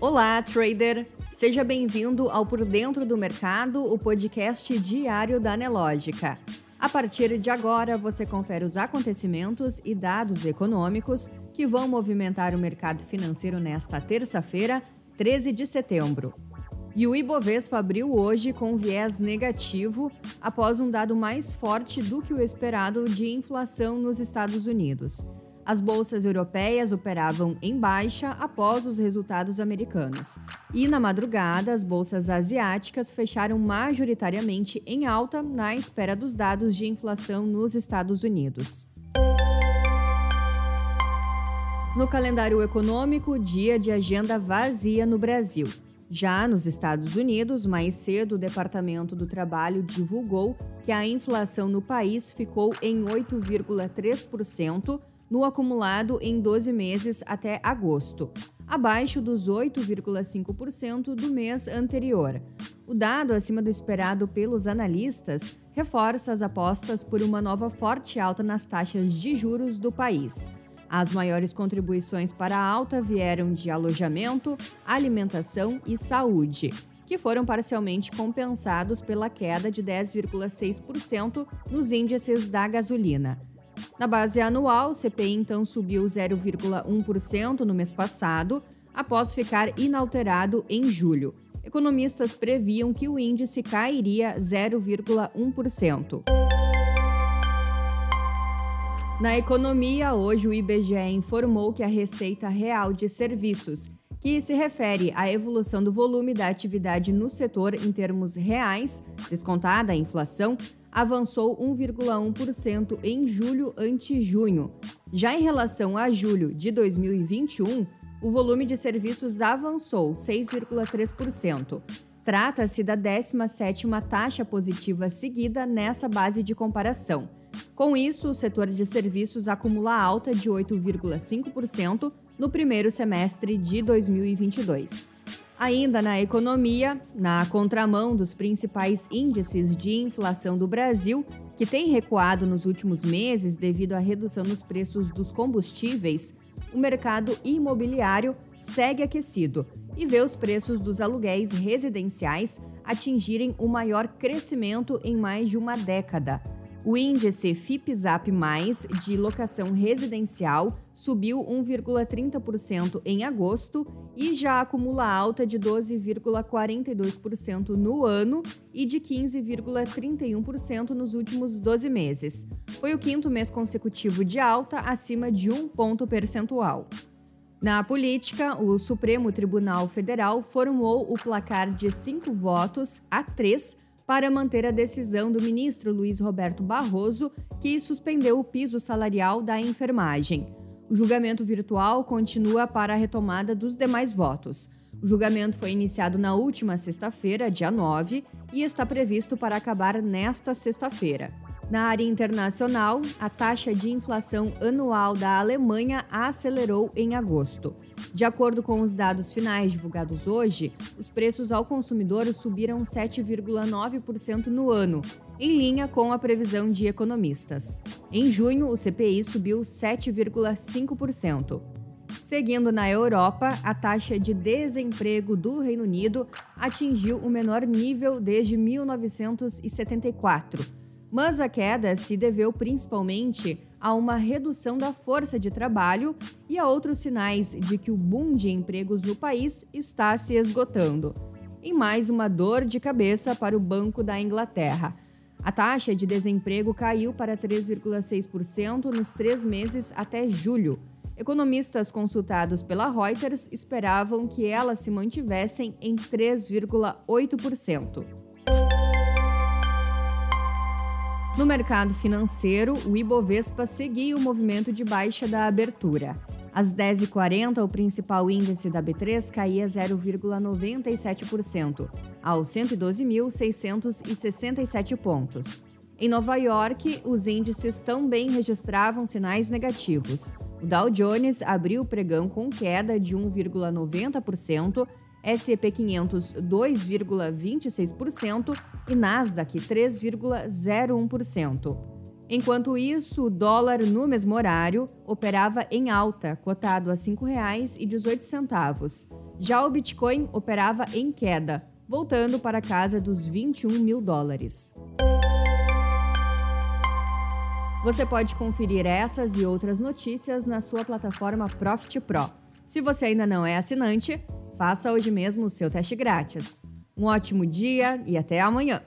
Olá, trader! Seja bem-vindo ao Por Dentro do Mercado, o podcast diário da Nelógica. A partir de agora, você confere os acontecimentos e dados econômicos que vão movimentar o mercado financeiro nesta terça-feira, 13 de setembro. E o Ibovespa abriu hoje com viés negativo após um dado mais forte do que o esperado de inflação nos Estados Unidos. As bolsas europeias operavam em baixa após os resultados americanos. E na madrugada, as bolsas asiáticas fecharam majoritariamente em alta na espera dos dados de inflação nos Estados Unidos. No calendário econômico, dia de agenda vazia no Brasil. Já nos Estados Unidos, mais cedo, o Departamento do Trabalho divulgou que a inflação no país ficou em 8,3%, no acumulado em 12 meses até agosto, abaixo dos 8,5% do mês anterior. O dado acima do esperado pelos analistas reforça as apostas por uma nova forte alta nas taxas de juros do país. As maiores contribuições para a alta vieram de alojamento, alimentação e saúde, que foram parcialmente compensados pela queda de 10,6% nos índices da gasolina. Na base anual, o CPI então subiu 0,1% no mês passado, após ficar inalterado em julho. Economistas previam que o índice cairia 0,1%. Na economia, hoje o IBGE informou que a Receita Real de Serviços, que se refere à evolução do volume da atividade no setor em termos reais, descontada a inflação, avançou 1,1% em julho ante junho. Já em relação a julho de 2021, o volume de serviços avançou 6,3%. Trata-se da 17ª taxa positiva seguida nessa base de comparação. Com isso, o setor de serviços acumula alta de 8,5% no primeiro semestre de 2022. Ainda na economia, na contramão dos principais índices de inflação do Brasil, que tem recuado nos últimos meses devido à redução nos preços dos combustíveis, o mercado imobiliário segue aquecido e vê os preços dos aluguéis residenciais atingirem o maior crescimento em mais de uma década o índice FIPZAP+, de locação residencial, subiu 1,30% em agosto e já acumula alta de 12,42% no ano e de 15,31% nos últimos 12 meses. Foi o quinto mês consecutivo de alta, acima de um ponto percentual. Na política, o Supremo Tribunal Federal formou o placar de cinco votos a três para manter a decisão do ministro Luiz Roberto Barroso, que suspendeu o piso salarial da enfermagem. O julgamento virtual continua para a retomada dos demais votos. O julgamento foi iniciado na última sexta-feira, dia 9, e está previsto para acabar nesta sexta-feira. Na área internacional, a taxa de inflação anual da Alemanha acelerou em agosto. De acordo com os dados finais divulgados hoje, os preços ao consumidor subiram 7,9% no ano, em linha com a previsão de economistas. Em junho, o CPI subiu 7,5%. Seguindo na Europa, a taxa de desemprego do Reino Unido atingiu o menor nível desde 1974 mas a queda se deveu principalmente a uma redução da força de trabalho e a outros sinais de que o boom de empregos no país está se esgotando. Em mais uma dor de cabeça para o Banco da Inglaterra. A taxa de desemprego caiu para 3,6% nos três meses até julho. Economistas consultados pela Reuters esperavam que elas se mantivessem em 3,8%. No mercado financeiro, o Ibovespa seguia o movimento de baixa da abertura. Às 10h40, o principal índice da B3 caía 0,97%, aos 112.667 pontos. Em Nova York, os índices também registravam sinais negativos. O Dow Jones abriu o pregão com queda de 1,90%, S&P 500 2,26% e Nasdaq 3,01%. Enquanto isso, o dólar no mesmo horário operava em alta, cotado a R$ 5,18. Já o Bitcoin operava em queda, voltando para a casa dos 21 mil dólares. Você pode conferir essas e outras notícias na sua plataforma Profit Pro. Se você ainda não é assinante, faça hoje mesmo o seu teste grátis. Um ótimo dia e até amanhã!